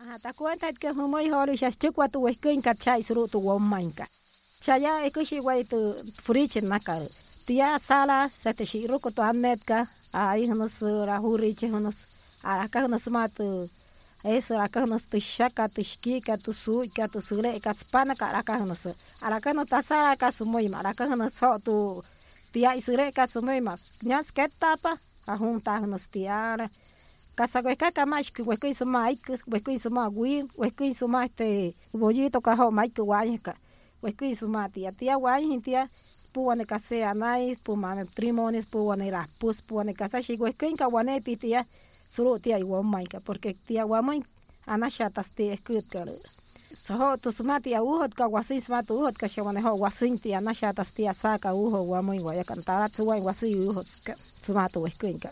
Ajá, cuenta que humo y holo y chukwa tu huesquin cachay suru tu womanka. Chaya ekushi guay tu furichin maka. Tia sala satashi ruko tu amnetka. Ay hunus rahurich hunus. Araka hunus matu. Eso, acá nos tu shaka, tu shkika, tu suika, tu sule, katspana, acá nos. Acá no tasa, acá sumoima, acá nos tu tia y sule, katsumoima. Nyas ketapa, ajunta nos tiara. Casa hueca camash que hueco hizo mike hueco hizo ma wi hueco hizo ma este bollito cajo mike guayca hueco hizo ma tía. Tía guay tía puane case anai pumane trimones puane ra pus puane casa shi hueco inca guane tía solo tía igual mike porque tía guamai anachatas tía escuchar Soho tu uhot ka wasin smatu uhot ka shawane ho wasin ti anachatas tía saca uho guamai guaya cantara tsuai wasi uhot sumatu hueco inca